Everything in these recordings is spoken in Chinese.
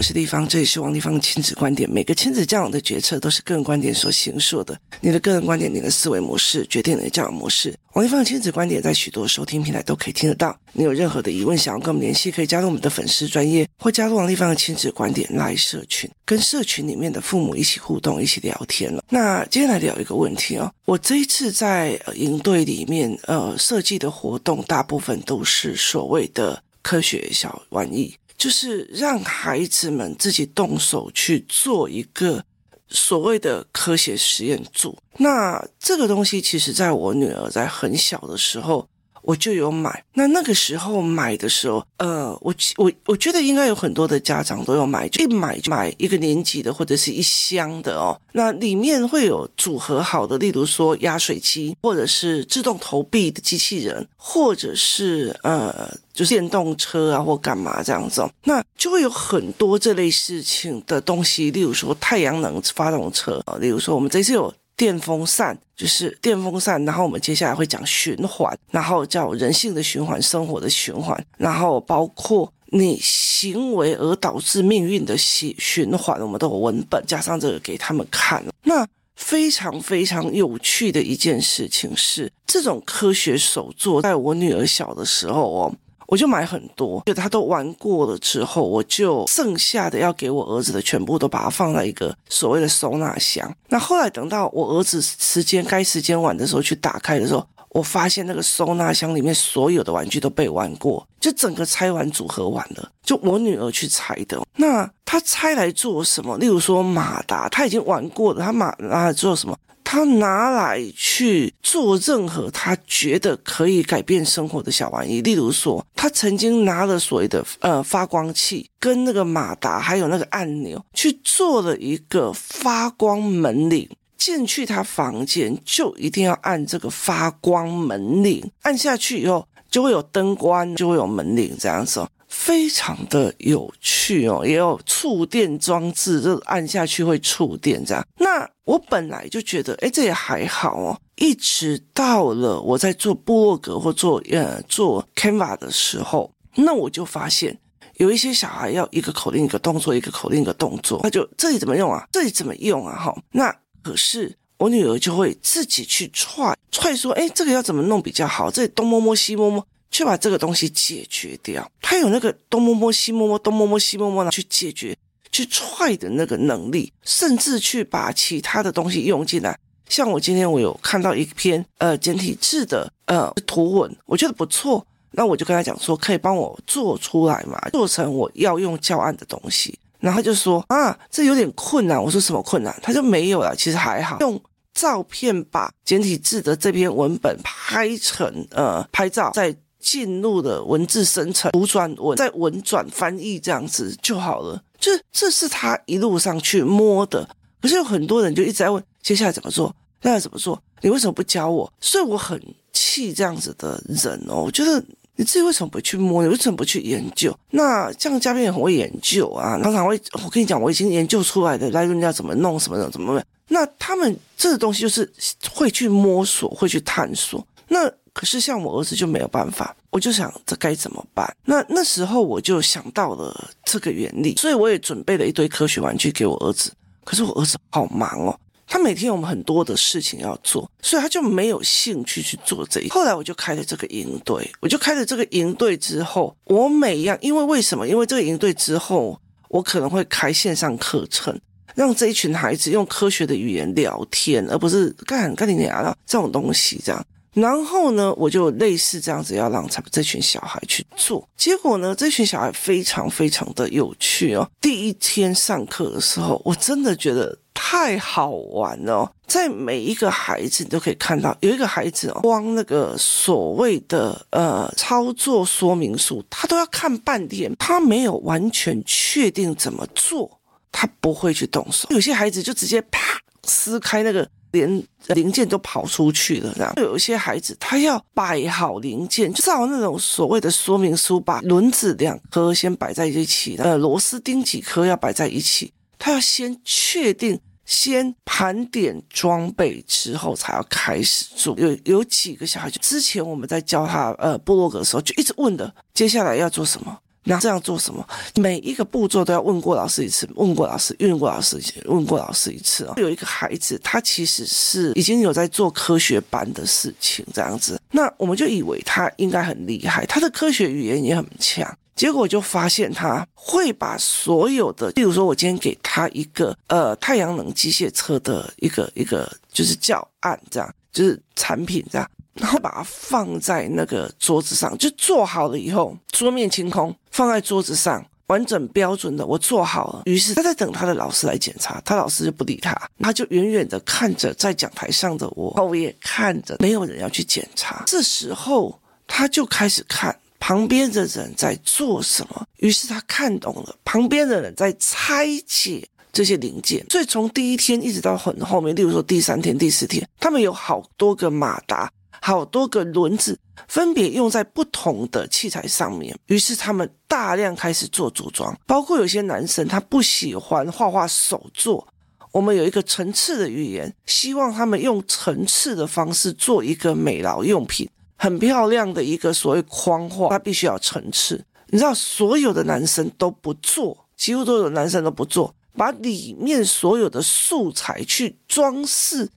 我是立方，这里是王立方的亲子观点。每个亲子教养的决策都是个人观点所形塑的。你的个人观点，你的思维模式，决定你的教养模式。王立方的亲子观点在许多收听平台都可以听得到。你有任何的疑问，想要跟我们联系，可以加入我们的粉丝专业，或加入王立方的亲子观点 LINE 社群，跟社群里面的父母一起互动，一起聊天了。那接下来聊一个问题哦，我这一次在营队里面，呃，设计的活动大部分都是所谓的科学小玩意。就是让孩子们自己动手去做一个所谓的科学实验组。那这个东西，其实在我女儿在很小的时候。我就有买，那那个时候买的时候，呃，我我我觉得应该有很多的家长都有买，一买就买一个年级的或者是一箱的哦。那里面会有组合好的，例如说压水机，或者是自动投币的机器人，或者是呃，就是电动车啊或干嘛这样子哦。那就会有很多这类事情的东西，例如说太阳能发动车啊，例如说我们这次有。电风扇就是电风扇，然后我们接下来会讲循环，然后叫人性的循环、生活的循环，然后包括你行为而导致命运的循循环，我们都有文本加上这个给他们看。那非常非常有趣的一件事情是，这种科学手作，在我女儿小的时候哦。我就买很多，就他都玩过了之后，我就剩下的要给我儿子的全部都把它放在一个所谓的收纳箱。那后来等到我儿子时间该时间玩的时候去打开的时候，我发现那个收纳箱里面所有的玩具都被玩过，就整个拆完组合完了，就我女儿去拆的。那她拆来做什么？例如说马达，她已经玩过了，她马拿来做什么？他拿来去做任何他觉得可以改变生活的小玩意，例如说，他曾经拿了所谓的呃发光器跟那个马达，还有那个按钮，去做了一个发光门铃。进去他房间就一定要按这个发光门铃，按下去以后就会有灯关，就会有门铃这样子。非常的有趣哦，也有触电装置，就按下去会触电这样。那我本来就觉得，哎，这也还好哦。一直到了我在做部落格或做呃做 Canva 的时候，那我就发现有一些小孩要一个口令一个动作，一个口令一个动作，他就这里怎么用啊？这里怎么用啊？哈，那可是我女儿就会自己去踹踹说，哎，这个要怎么弄比较好？这里东摸摸西摸摸。去把这个东西解决掉，他有那个东摸摸西摸摸，东摸摸西摸摸的去解决、去踹的那个能力，甚至去把其他的东西用进来。像我今天我有看到一篇呃简体字的呃图文，我觉得不错，那我就跟他讲说，可以帮我做出来嘛，做成我要用教案的东西。然后他就说啊，这有点困难。我说什么困难？他就没有了，其实还好，用照片把简体字的这篇文本拍成呃拍照再。进入了文字生成、图转文、再文转翻译这样子就好了。就是这是他一路上去摸的。可是有很多人就一直在问，接下来怎么做？那要怎么做？你为什么不教我？所以我很气这样子的人哦。我觉得你自己为什么不去摸？你为什么不去研究？那这样嘉宾也很会研究啊，常常会。我跟你讲，我已经研究出来的，来人家怎么弄什么的，怎么？那他们这个东西就是会去摸索，会去探索。那。可是像我儿子就没有办法，我就想这该怎么办？那那时候我就想到了这个原理，所以我也准备了一堆科学玩具给我儿子。可是我儿子好忙哦，他每天有很多的事情要做，所以他就没有兴趣去做这一。后来我就开了这个营队，我就开了这个营队之后，我每一样，因为为什么？因为这个营队之后，我可能会开线上课程，让这一群孩子用科学的语言聊天，而不是干干你娘的这种东西这样。然后呢，我就类似这样子要让他们这群小孩去做。结果呢，这群小孩非常非常的有趣哦。第一天上课的时候，我真的觉得太好玩了。在每一个孩子，你都可以看到，有一个孩子哦，光那个所谓的呃操作说明书，他都要看半天，他没有完全确定怎么做，他不会去动手。有些孩子就直接啪撕开那个。连零件都跑出去了，这样。有一些孩子，他要摆好零件，就照那种所谓的说明书，把轮子两颗先摆在一起，呃，螺丝钉几颗要摆在一起。他要先确定，先盘点装备之后，才要开始做。有有几个小孩，就之前我们在教他呃布洛格的时候，就一直问的，接下来要做什么？那这样做什么？每一个步骤都要问过老师一次，问过老师，问过老师一次，问过老师一次哦。有一个孩子，他其实是已经有在做科学班的事情，这样子，那我们就以为他应该很厉害，他的科学语言也很强。结果就发现他会把所有的，例如说，我今天给他一个呃太阳能机械车的一个一个就是教案，这样就是产品这样。然后把它放在那个桌子上，就做好了以后，桌面清空，放在桌子上，完整标准的，我做好了。于是他在等他的老师来检查，他老师就不理他，他就远远的看着在讲台上的我，我也看着，没有人要去检查。这时候他就开始看旁边的人在做什么，于是他看懂了，旁边的人在拆解。这些零件，所以从第一天一直到很后面，例如说第三天、第四天，他们有好多个马达，好多个轮子，分别用在不同的器材上面。于是他们大量开始做组装，包括有些男生他不喜欢画画手作，我们有一个层次的语言，希望他们用层次的方式做一个美劳用品，很漂亮的一个所谓框画，它必须要层次。你知道，所有的男生都不做，几乎都有男生都不做。把里面所有的素材去装饰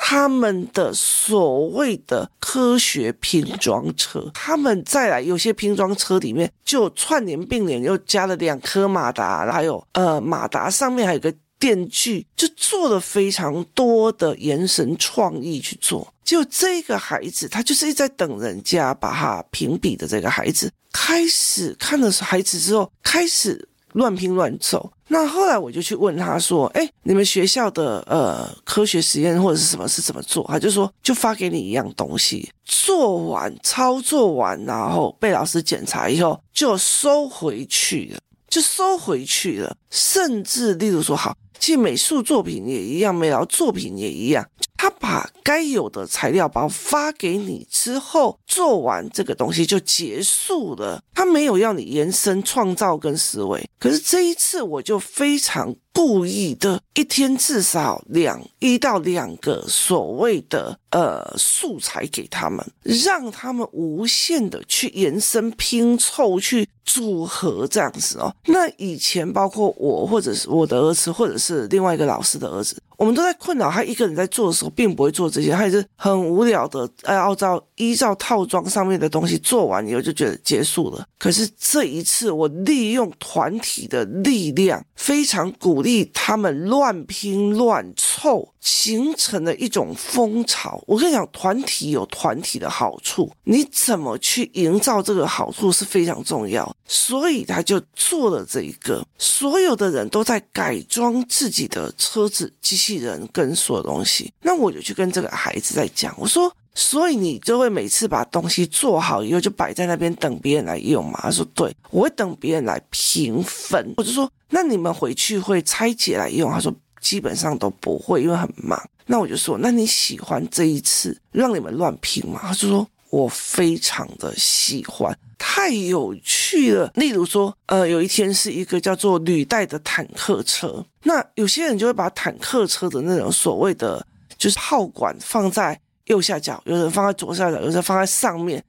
他们的所谓的科学拼装车，他们再来有些拼装车里面就串联并联，又加了两颗马达，还有呃马达上面还有个电锯，就做了非常多的延伸创意去做。就这个孩子，他就是一直在等人家把他评比的这个孩子，开始看了孩子之后，开始。乱拼乱凑，那后来我就去问他说：“哎，你们学校的呃科学实验或者是什么是怎么做？”他就说：“就发给你一样东西，做完操作完，然后被老师检查以后就收回去了，就收回去了。甚至例如说，好，其实美术作品也一样，美劳作品也一样。”他把该有的材料包发给你之后，做完这个东西就结束了。他没有要你延伸创造跟思维。可是这一次我就非常故意的，一天至少两一到两个所谓的呃素材给他们，让他们无限的去延伸拼凑去组合这样子哦。那以前包括我或者是我的儿子，或者是另外一个老师的儿子。我们都在困扰他一个人在做的时候，并不会做这些，他也是很无聊的，按照依照套装上面的东西做完以后就觉得结束了。可是这一次，我利用团体的力量，非常鼓励他们乱拼乱凑。形成了一种风潮。我跟你讲，团体有团体的好处，你怎么去营造这个好处是非常重要。所以他就做了这一个，所有的人都在改装自己的车子、机器人跟所有东西。那我就去跟这个孩子在讲，我说，所以你就会每次把东西做好以后就摆在那边等别人来用嘛？他说对，我会等别人来评分。我就说，那你们回去会拆解来用？他说。基本上都不会，因为很忙。那我就说，那你喜欢这一次让你们乱拼吗？他就说，我非常的喜欢，太有趣了。例如说，呃，有一天是一个叫做履带的坦克车，那有些人就会把坦克车的那种所谓的就是炮管放在右下角，有人放在左下角，有人放在上面。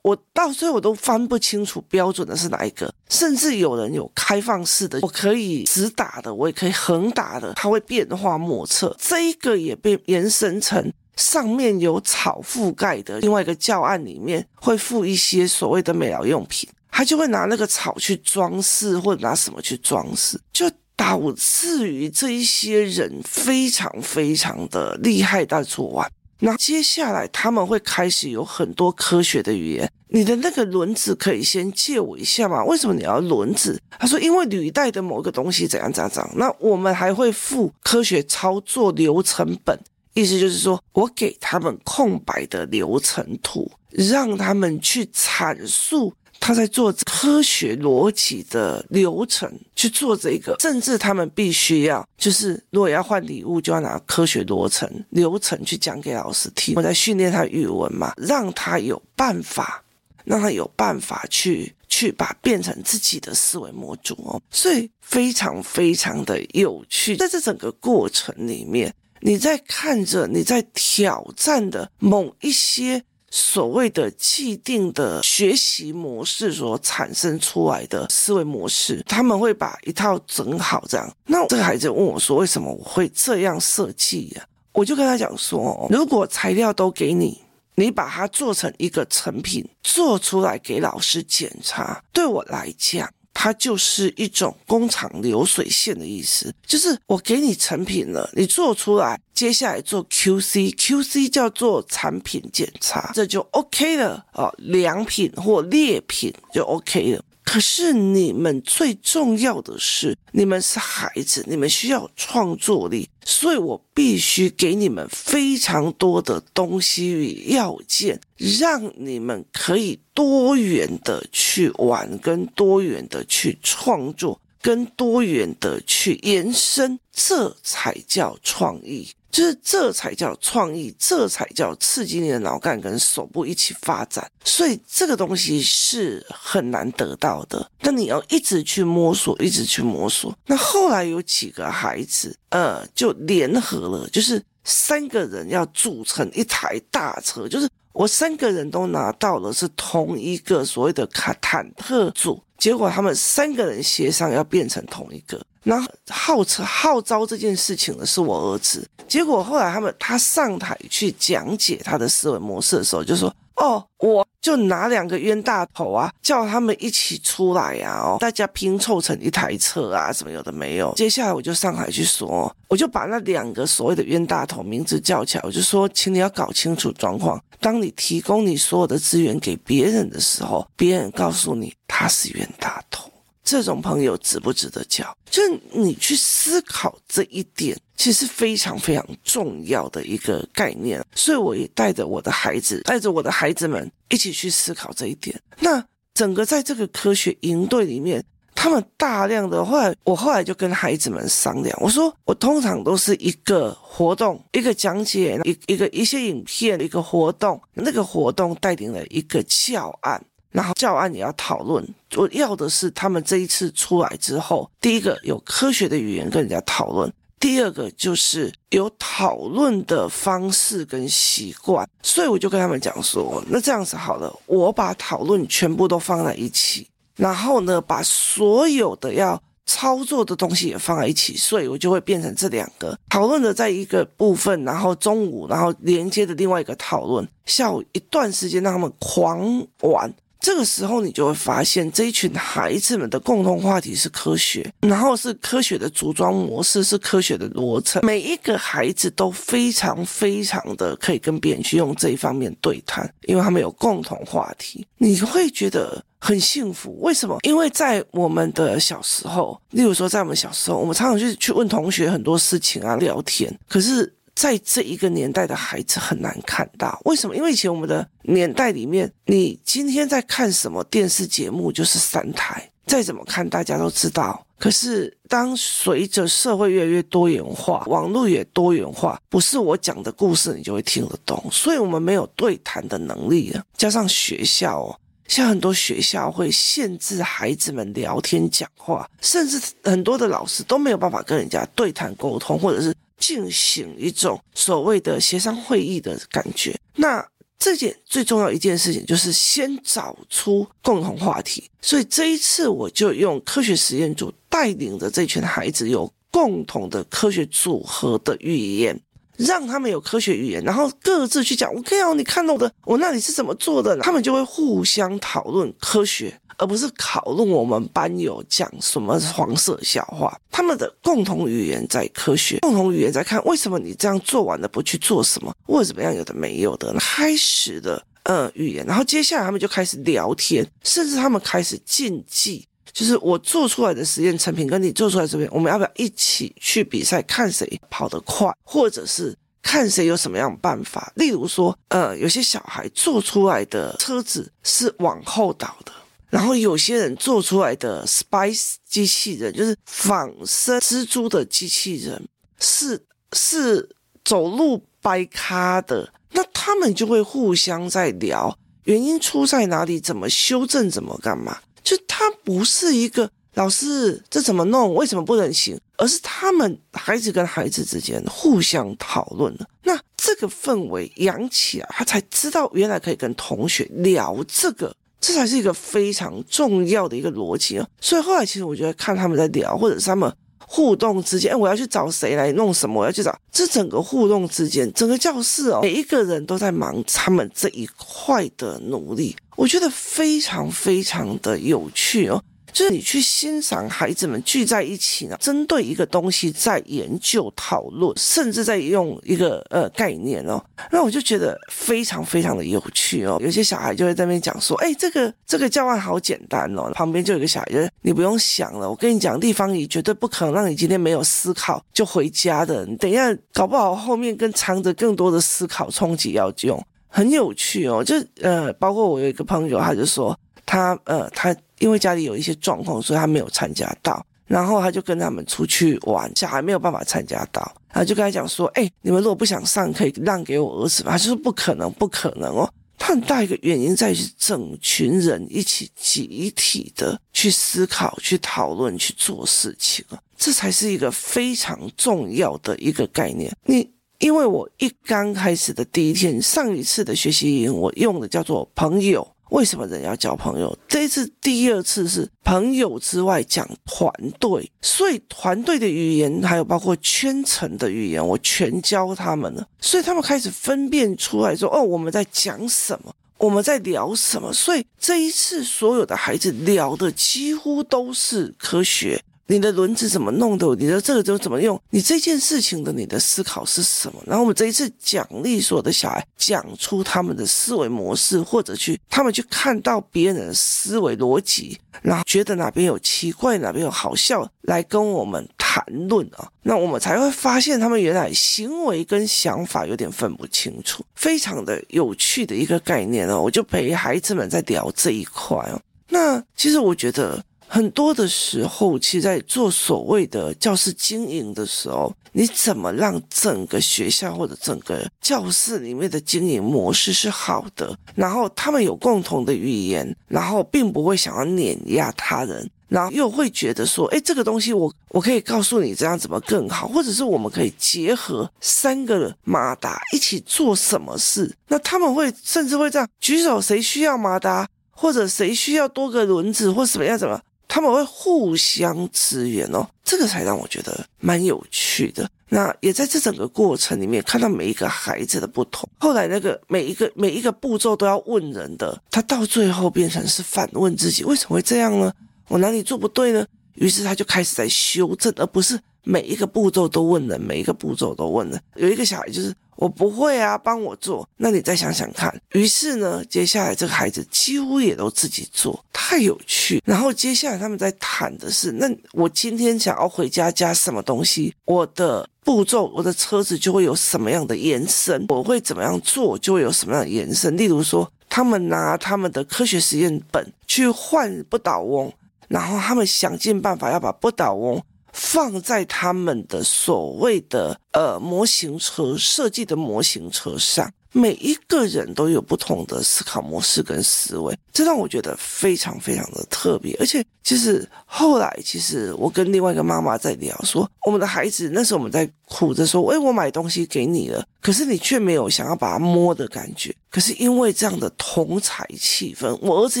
我到最后我都分不清楚标准的是哪一个，甚至有人有开放式的，我可以直打的，我也可以横打的，它会变化莫测。这一个也被延伸成上面有草覆盖的另外一个教案里面会附一些所谓的美疗用品，他就会拿那个草去装饰，或者拿什么去装饰，就导致于这一些人非常非常的厉害，在做完。那接下来他们会开始有很多科学的语言。你的那个轮子可以先借我一下吗？为什么你要轮子？他说因为履带的某个东西怎样怎样怎样。那我们还会付科学操作流程本，意思就是说我给他们空白的流程图，让他们去阐述。他在做科学逻辑的流程去做这个，甚至他们必须要，就是如果要换礼物，就要拿科学流程流程去讲给老师听。我在训练他语文嘛，让他有办法，让他有办法去去把变成自己的思维模组哦。所以非常非常的有趣，在这整个过程里面，你在看着你在挑战的某一些。所谓的既定的学习模式所产生出来的思维模式，他们会把一套整好这样。那这个孩子问我说：“为什么我会这样设计呀？”我就跟他讲说：“如果材料都给你，你把它做成一个成品，做出来给老师检查，对我来讲。”它就是一种工厂流水线的意思，就是我给你成品了，你做出来，接下来做 QC，QC 叫做产品检查，这就 OK 了哦，良品或劣品就 OK 了。可是你们最重要的是，你们是孩子，你们需要创作力，所以我必须给你们非常多的东西与要件，让你们可以多元的去玩，跟多元的去创作，跟多元的去延伸，这才叫创意。就是这才叫创意，这才叫刺激你的脑干跟手部一起发展，所以这个东西是很难得到的。那你要一直去摸索，一直去摸索。那后来有几个孩子，呃，就联合了，就是三个人要组成一台大车，就是我三个人都拿到了是同一个所谓的卡坦特组，结果他们三个人协商要变成同一个。然后号称号召这件事情的是我儿子，结果后来他们他上台去讲解他的思维模式的时候，就说：“哦，我就拿两个冤大头啊，叫他们一起出来呀，哦，大家拼凑成一台车啊，什么有的没有。”接下来我就上台去说，我就把那两个所谓的冤大头名字叫起来，我就说：“请你要搞清楚状况，当你提供你所有的资源给别人的时候，别人告诉你他是冤大头。”这种朋友值不值得交？就是你去思考这一点，其实非常非常重要的一个概念。所以我也带着我的孩子，带着我的孩子们一起去思考这一点。那整个在这个科学营队里面，他们大量的后来，我后来就跟孩子们商量，我说我通常都是一个活动，一个讲解，一一个一些影片，一个活动，那个活动带领了一个教案。然后教案也要讨论，我要的是他们这一次出来之后，第一个有科学的语言跟人家讨论，第二个就是有讨论的方式跟习惯。所以我就跟他们讲说，那这样子好了，我把讨论全部都放在一起，然后呢，把所有的要操作的东西也放在一起，所以我就会变成这两个讨论的在一个部分，然后中午然后连接的另外一个讨论，下午一段时间让他们狂玩。这个时候，你就会发现这一群孩子们的共同话题是科学，然后是科学的组装模式，是科学的逻辑。每一个孩子都非常非常的可以跟别人去用这一方面对谈，因为他们有共同话题，你会觉得很幸福。为什么？因为在我们的小时候，例如说在我们小时候，我们常常去去问同学很多事情啊，聊天，可是。在这一个年代的孩子很难看到，为什么？因为以前我们的年代里面，你今天在看什么电视节目，就是三台，再怎么看大家都知道。可是当随着社会越来越多元化，网络也多元化，不是我讲的故事你就会听得懂，所以我们没有对谈的能力了。加上学校哦，像很多学校会限制孩子们聊天讲话，甚至很多的老师都没有办法跟人家对谈沟通，或者是。进行一种所谓的协商会议的感觉，那这件最重要一件事情就是先找出共同话题。所以这一次我就用科学实验组带领着这群孩子有共同的科学组合的语言。让他们有科学语言，然后各自去讲。我可以哦，你看到我的，我那里是怎么做的？他们就会互相讨论科学，而不是讨论我们班有讲什么黄色笑话。他们的共同语言在科学，共同语言在看为什么你这样做完了不去做什么，或者怎么样有的没有的。开始的呃语言，然后接下来他们就开始聊天，甚至他们开始竞技。就是我做出来的实验成品跟你做出来这边，我们要不要一起去比赛，看谁跑得快，或者是看谁有什么样的办法？例如说，呃，有些小孩做出来的车子是往后倒的，然后有些人做出来的 Spice 机器人，就是仿生蜘蛛的机器人，是是走路掰咖的，那他们就会互相在聊原因出在哪里，怎么修正，怎么干嘛。就他不是一个老师这怎么弄？为什么不能行？而是他们孩子跟孩子之间互相讨论了。那这个氛围养起来，他才知道原来可以跟同学聊这个，这才是一个非常重要的一个逻辑啊。所以后来其实我觉得看他们在聊，或者是他们。互动之间，哎，我要去找谁来弄什么？我要去找这整个互动之间，整个教室哦，每一个人都在忙他们这一块的努力，我觉得非常非常的有趣哦。就是你去欣赏孩子们聚在一起呢，针对一个东西在研究讨论，甚至在用一个呃概念哦，那我就觉得非常非常的有趣哦。有些小孩就会在那边讲说，哎，这个这个教案好简单哦，旁边就有一个小孩就，你不用想了，我跟你讲，地方仪绝对不可能让你今天没有思考就回家的，你等一下搞不好后面跟藏着更多的思考冲击要用，很有趣哦。就呃，包括我有一个朋友，他就说他呃他。因为家里有一些状况，所以他没有参加到。然后他就跟他们出去玩，小孩没有办法参加到，然后就跟他讲说：“哎，你们如果不想上，可以让给我儿子吧。”他说：“不可能，不可能哦。”他很大一个原因在于整群人一起集体的去思考、去讨论、去做事情啊，这才是一个非常重要的一个概念。你因为我一刚开始的第一天，上一次的学习营，我用的叫做朋友。为什么人要交朋友？这一次第二次是朋友之外讲团队，所以团队的语言还有包括圈层的语言，我全教他们了。所以他们开始分辨出来说：“哦，我们在讲什么？我们在聊什么？”所以这一次所有的孩子聊的几乎都是科学。你的轮子怎么弄的？你的这个就怎么用？你这件事情的你的思考是什么？然后我们这一次奖励所有的小孩讲出他们的思维模式，或者去他们去看到别人的思维逻辑，然后觉得哪边有奇怪，哪边有好笑，来跟我们谈论啊。那我们才会发现他们原来行为跟想法有点分不清楚，非常的有趣的一个概念哦。我就陪孩子们在聊这一块哦。那其实我觉得。很多的时候，其实在做所谓的教室经营的时候，你怎么让整个学校或者整个教室里面的经营模式是好的？然后他们有共同的语言，然后并不会想要碾压他人，然后又会觉得说，哎，这个东西我我可以告诉你这样怎么更好，或者是我们可以结合三个马达一起做什么事？那他们会甚至会这样举手，谁需要马达，或者谁需要多个轮子，或什么样怎么？他们会互相支援哦，这个才让我觉得蛮有趣的。那也在这整个过程里面看到每一个孩子的不同。后来那个每一个每一个步骤都要问人的，他到最后变成是反问自己：为什么会这样呢？我哪里做不对呢？于是他就开始在修正，而不是每一个步骤都问人，每一个步骤都问人。有一个小孩就是。我不会啊，帮我做。那你再想想看。于是呢，接下来这个孩子几乎也都自己做，太有趣。然后接下来他们在谈的是，那我今天想要回家加什么东西，我的步骤，我的车子就会有什么样的延伸，我会怎么样做，就会有什么样的延伸。例如说，他们拿他们的科学实验本去换不倒翁，然后他们想尽办法要把不倒翁。放在他们的所谓的呃模型车设计的模型车上，每一个人都有不同的思考模式跟思维，这让我觉得非常非常的特别。而且，其实后来，其实我跟另外一个妈妈在聊说，我们的孩子那时候我们在哭着说，哎，我买东西给你了，可是你却没有想要把它摸的感觉。可是因为这样的同侪气氛，我儿子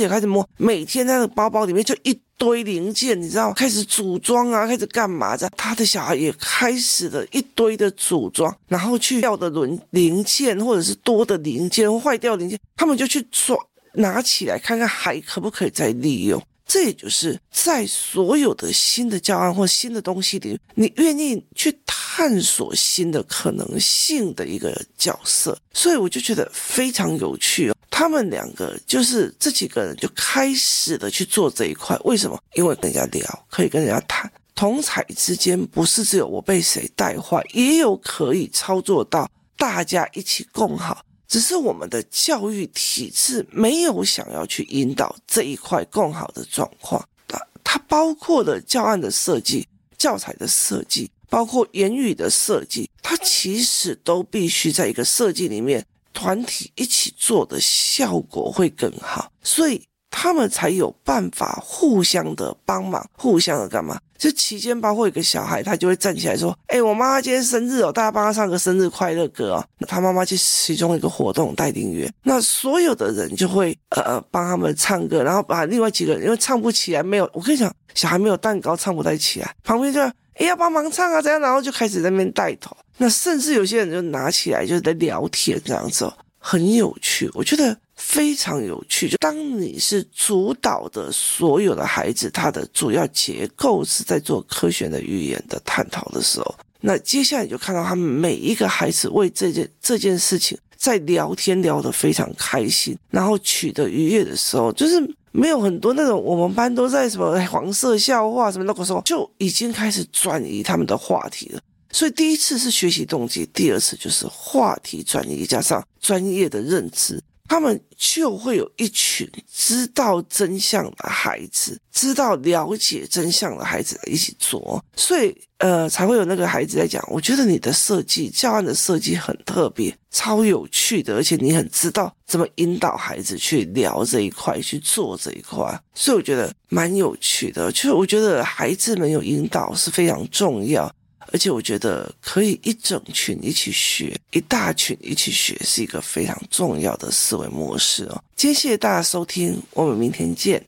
也开始摸，每天那个包包里面就一。堆零件，你知道，开始组装啊，开始干嘛？的，他的小孩也开始了一堆的组装，然后去掉的轮零件，或者是多的零件，坏掉零件，他们就去抓，拿起来看看还可不可以再利用。这也就是在所有的新的教案或新的东西里，你愿意去探索新的可能性的一个角色，所以我就觉得非常有趣哦。他们两个就是这几个人就开始的去做这一块，为什么？因为跟人家聊，可以跟人家谈，同彩之间不是只有我被谁带坏，也有可以操作到大家一起共好。只是我们的教育体制没有想要去引导这一块更好的状况，它它包括了教案的设计、教材的设计，包括言语的设计，它其实都必须在一个设计里面团体一起做的效果会更好，所以。他们才有办法互相的帮忙，互相的干嘛？这期间包括一个小孩，他就会站起来说：“哎，我妈妈今天生日哦，大家帮她唱个生日快乐歌哦。”那他妈妈就其中一个活动带领员，那所有的人就会呃帮他们唱歌，然后把另外几个人因为唱不起来，没有我跟你讲，小孩没有蛋糕唱不太起来，旁边就哎要帮忙唱啊，这样，然后就开始在那边带头。那甚至有些人就拿起来就是在聊天这样子，很有趣，我觉得。非常有趣，就当你是主导的所有的孩子，他的主要结构是在做科学的语言的探讨的时候，那接下来你就看到他们每一个孩子为这件这件事情在聊天聊得非常开心，然后取得愉悦的时候，就是没有很多那种我们班都在什么黄色笑话什么那个时候，就已经开始转移他们的话题了。所以第一次是学习动机，第二次就是话题转移加上专业的认知。他们就会有一群知道真相的孩子，知道了解真相的孩子一起做，所以呃才会有那个孩子在讲。我觉得你的设计教案的设计很特别，超有趣的，而且你很知道怎么引导孩子去聊这一块，去做这一块，所以我觉得蛮有趣的。就是我觉得孩子们有引导是非常重要。而且我觉得可以一整群一起学，一大群一起学，是一个非常重要的思维模式哦。今天谢谢大家收听，我们明天见。